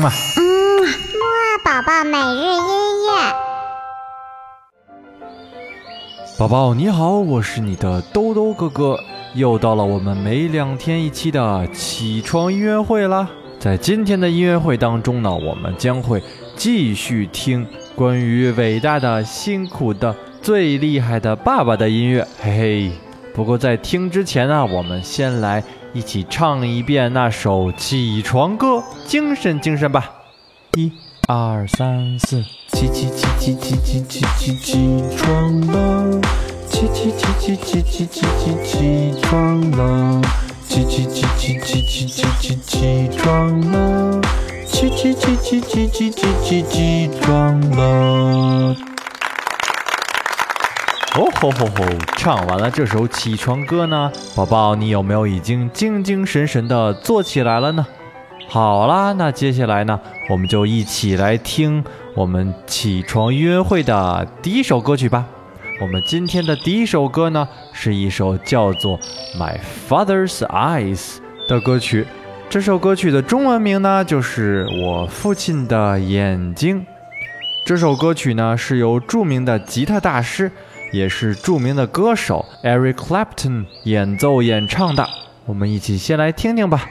嗯啊，嗯，木二宝宝每日音乐。宝宝你好，我是你的兜兜哥哥，又到了我们每两天一期的起床音乐会啦。在今天的音乐会当中呢，我们将会继续听关于伟大的、辛苦的、最厉害的爸爸的音乐，嘿嘿。不过在听之前呢，我们先来一起唱一遍那首起床歌，精神精神吧！一、二、三、四，起起起起起起起起起床了，起起起起起起起起起床了，起起起起起起起起起床了，起起起起起起起起起床了。哦吼吼吼！唱完了这首起床歌呢，宝宝，你有没有已经精精神神的坐起来了呢？好啦，那接下来呢，我们就一起来听我们起床约会的第一首歌曲吧。我们今天的第一首歌呢，是一首叫做《My Father's Eyes》的歌曲。这首歌曲的中文名呢，就是我父亲的眼睛。这首歌曲呢，是由著名的吉他大师。也是著名的歌手 Eric Clapton 演奏演唱的，我们一起先来听听吧。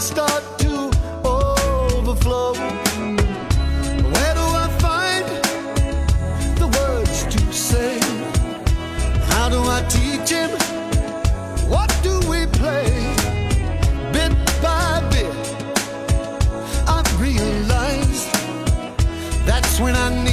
start to overflow. Where do I find the words to say? How do I teach him? What do we play? Bit by bit, I've realized that's when I need.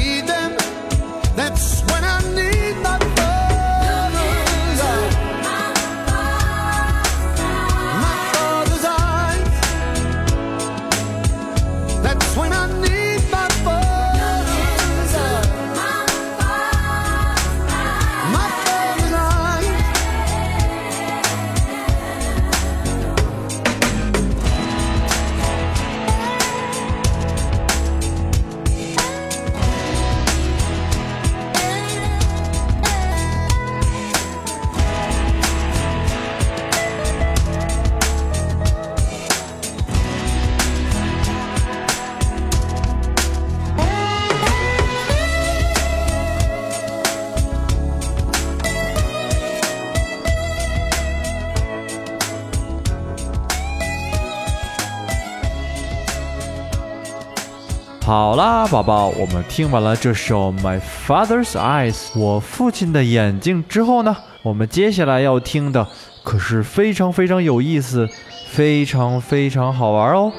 好啦，宝宝，我们听完了这首《My Father's Eyes》我父亲的眼睛之后呢，我们接下来要听的可是非常非常有意思，非常非常好玩哦。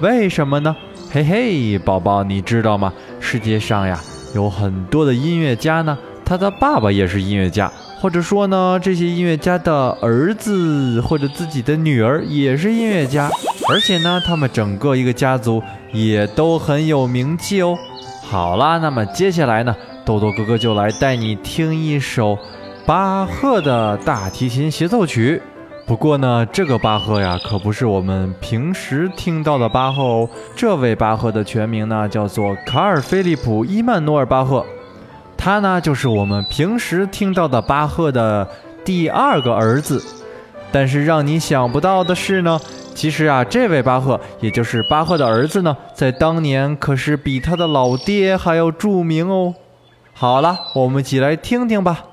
为什么呢？嘿嘿，宝宝，你知道吗？世界上呀，有很多的音乐家呢，他的爸爸也是音乐家，或者说呢，这些音乐家的儿子或者自己的女儿也是音乐家，而且呢，他们整个一个家族也都很有名气哦。好啦，那么接下来呢，豆豆哥哥就来带你听一首巴赫的大提琴协奏曲。不过呢，这个巴赫呀，可不是我们平时听到的巴赫哦。这位巴赫的全名呢，叫做卡尔·菲利普·伊曼努尔·巴赫。他呢，就是我们平时听到的巴赫的第二个儿子。但是让你想不到的是呢，其实啊，这位巴赫，也就是巴赫的儿子呢，在当年可是比他的老爹还要著名哦。好了，我们一起来听听吧。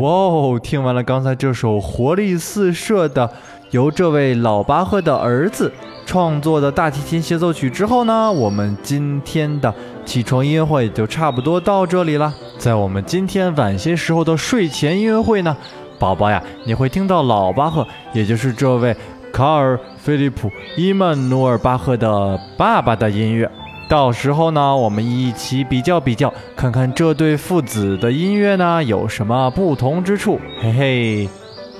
哇哦！听完了刚才这首活力四射的由这位老巴赫的儿子创作的大提琴协奏曲之后呢，我们今天的起床音乐会就差不多到这里了。在我们今天晚些时候的睡前音乐会呢，宝宝呀，你会听到老巴赫，也就是这位卡尔·菲利普·伊曼努尔·巴赫的爸爸的音乐。到时候呢，我们一起比较比较，看看这对父子的音乐呢有什么不同之处。嘿嘿，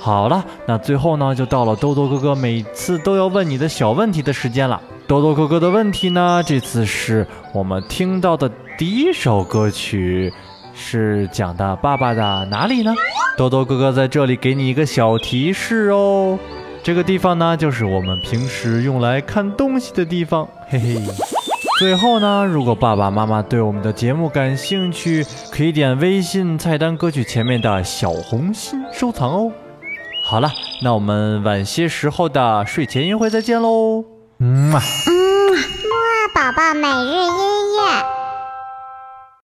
好了，那最后呢，就到了豆豆哥哥每次都要问你的小问题的时间了。豆豆哥哥的问题呢，这次是我们听到的第一首歌曲，是讲的爸爸的哪里呢？豆豆哥哥在这里给你一个小提示哦。这个地方呢，就是我们平时用来看东西的地方，嘿嘿。最后呢，如果爸爸妈妈对我们的节目感兴趣，可以点微信菜单歌曲前面的小红心收藏哦。好了，那我们晚些时候的睡前音乐会再见喽。嗯嗯，木二宝宝每日音乐。